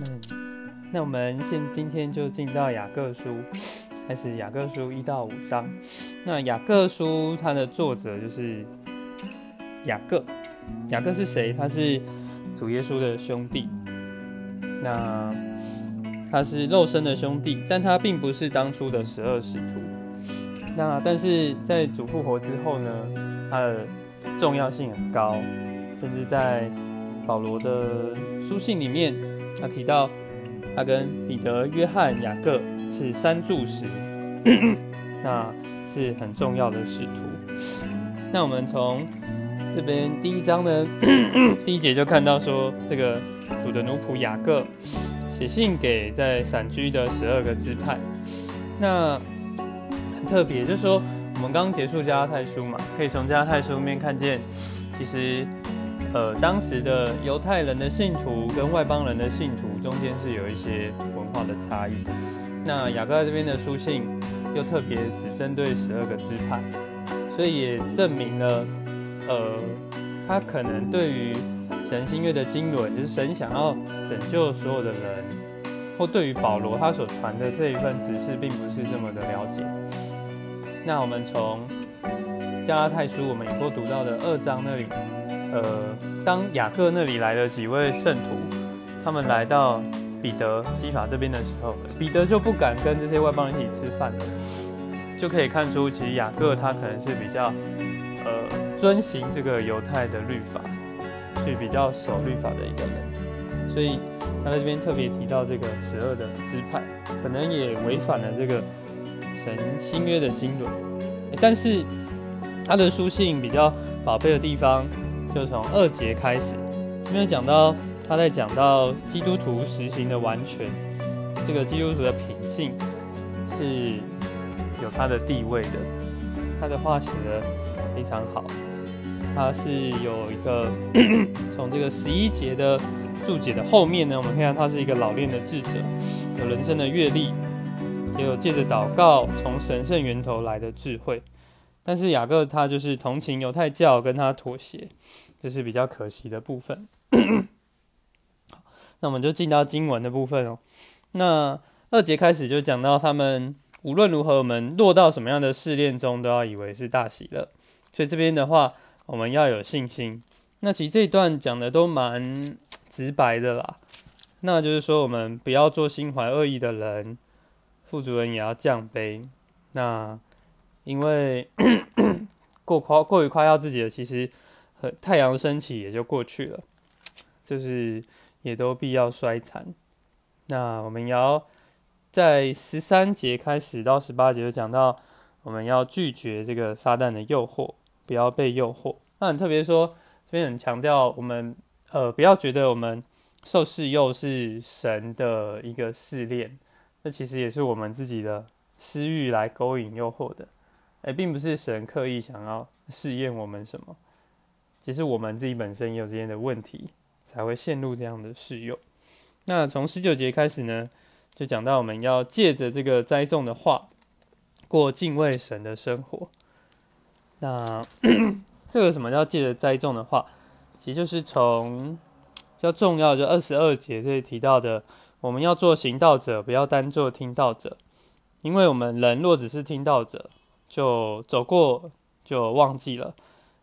嗯，那我们现今天就进到雅各书，开始雅各书一到五章。那雅各书它的作者就是雅各，雅各是谁？他是主耶稣的兄弟。那他是肉身的兄弟，但他并不是当初的十二使徒。那但是在主复活之后呢，他的重要性很高，甚至在保罗的书信里面，他提到他跟彼得、约翰、雅各是三柱石，那是很重要的使徒。那我们从这边第一章的 第一节就看到说，这个主的奴仆雅各写信给在散居的十二个支派。那很特别，就是说我们刚刚结束加拉太书嘛，可以从加拉太书里面看见，其实呃当时的犹太人的信徒跟外邦人的信徒中间是有一些文化的差异。那雅各在这边的书信又特别只针对十二个支派，所以也证明了，呃，他可能对于神新约的经纶，就是神想要拯救所有的人，或对于保罗他所传的这一份指示，并不是这么的了解。那我们从加拉太书，我们也过读到的二章那里，呃，当雅各那里来了几位圣徒，他们来到彼得基法这边的时候，彼得就不敢跟这些外邦人一起吃饭了，就可以看出，其实雅各他可能是比较呃遵行这个犹太的律法，是比较守律法的一个人，所以他在这边特别提到这个十二的支派，可能也违反了这个。神新约的经纶，但是他的书信比较宝贝的地方，就从二节开始，这边讲到他在讲到基督徒实行的完全，这个基督徒的品性是有他的地位的，他的话写的非常好，他是有一个从这个十一节的注解的后面呢，我们看到他是一个老练的智者，有人生的阅历。也有借着祷告从神圣源头来的智慧，但是雅各他就是同情犹太教，跟他妥协，这是比较可惜的部分。那我们就进到经文的部分哦。那二节开始就讲到他们无论如何，我们落到什么样的试炼中，都要以为是大喜乐。所以这边的话，我们要有信心。那其实这一段讲的都蛮直白的啦，那就是说我们不要做心怀恶意的人。副主人也要降杯，那因为 过夸过于夸耀自己的，其实和太阳升起也就过去了，就是也都必要衰残。那我们要在十三节开始到十八节就讲到，我们要拒绝这个撒旦的诱惑，不要被诱惑。那很特别说，这边很强调我们呃不要觉得我们受试诱是神的一个试炼。那其实也是我们自己的私欲来勾引诱惑的，哎，并不是神刻意想要试验我们什么，其实我们自己本身也有这样的问题，才会陷入这样的试诱。那从十九节开始呢，就讲到我们要借着这个栽种的话，过敬畏神的生活。那 这个什么叫借着栽种的话，其实就是从比较重要就二十二节这里提到的。我们要做行道者，不要单做听道者，因为我们人若只是听道者，就走过就忘记了。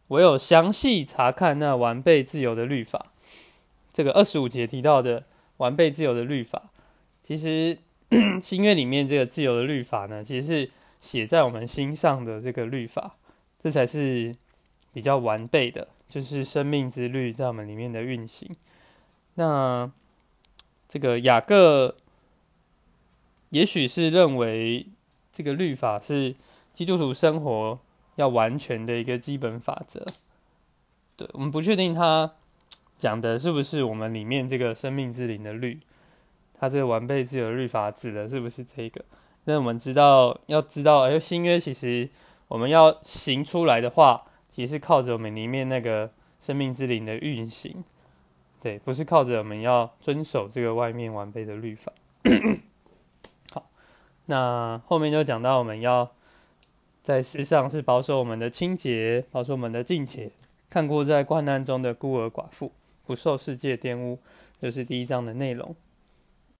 唯有详细查看那完备自由的律法，这个二十五节提到的完备自由的律法，其实 新约里面这个自由的律法呢，其实是写在我们心上的这个律法，这才是比较完备的，就是生命之律在我们里面的运行。那。这个雅各也许是认为这个律法是基督徒生活要完全的一个基本法则。对我们不确定他讲的是不是我们里面这个生命之灵的律，他这个完备自由律法指的是不是这个？那我们知道要知道，哎，新约其实我们要行出来的话，其实是靠着我们里面那个生命之灵的运行。对，不是靠着我们要遵守这个外面完备的律法。好，那后面就讲到我们要在世上是保守我们的清洁，保守我们的境界，看过在患难中的孤儿寡妇，不受世界玷污，这是第一章的内容。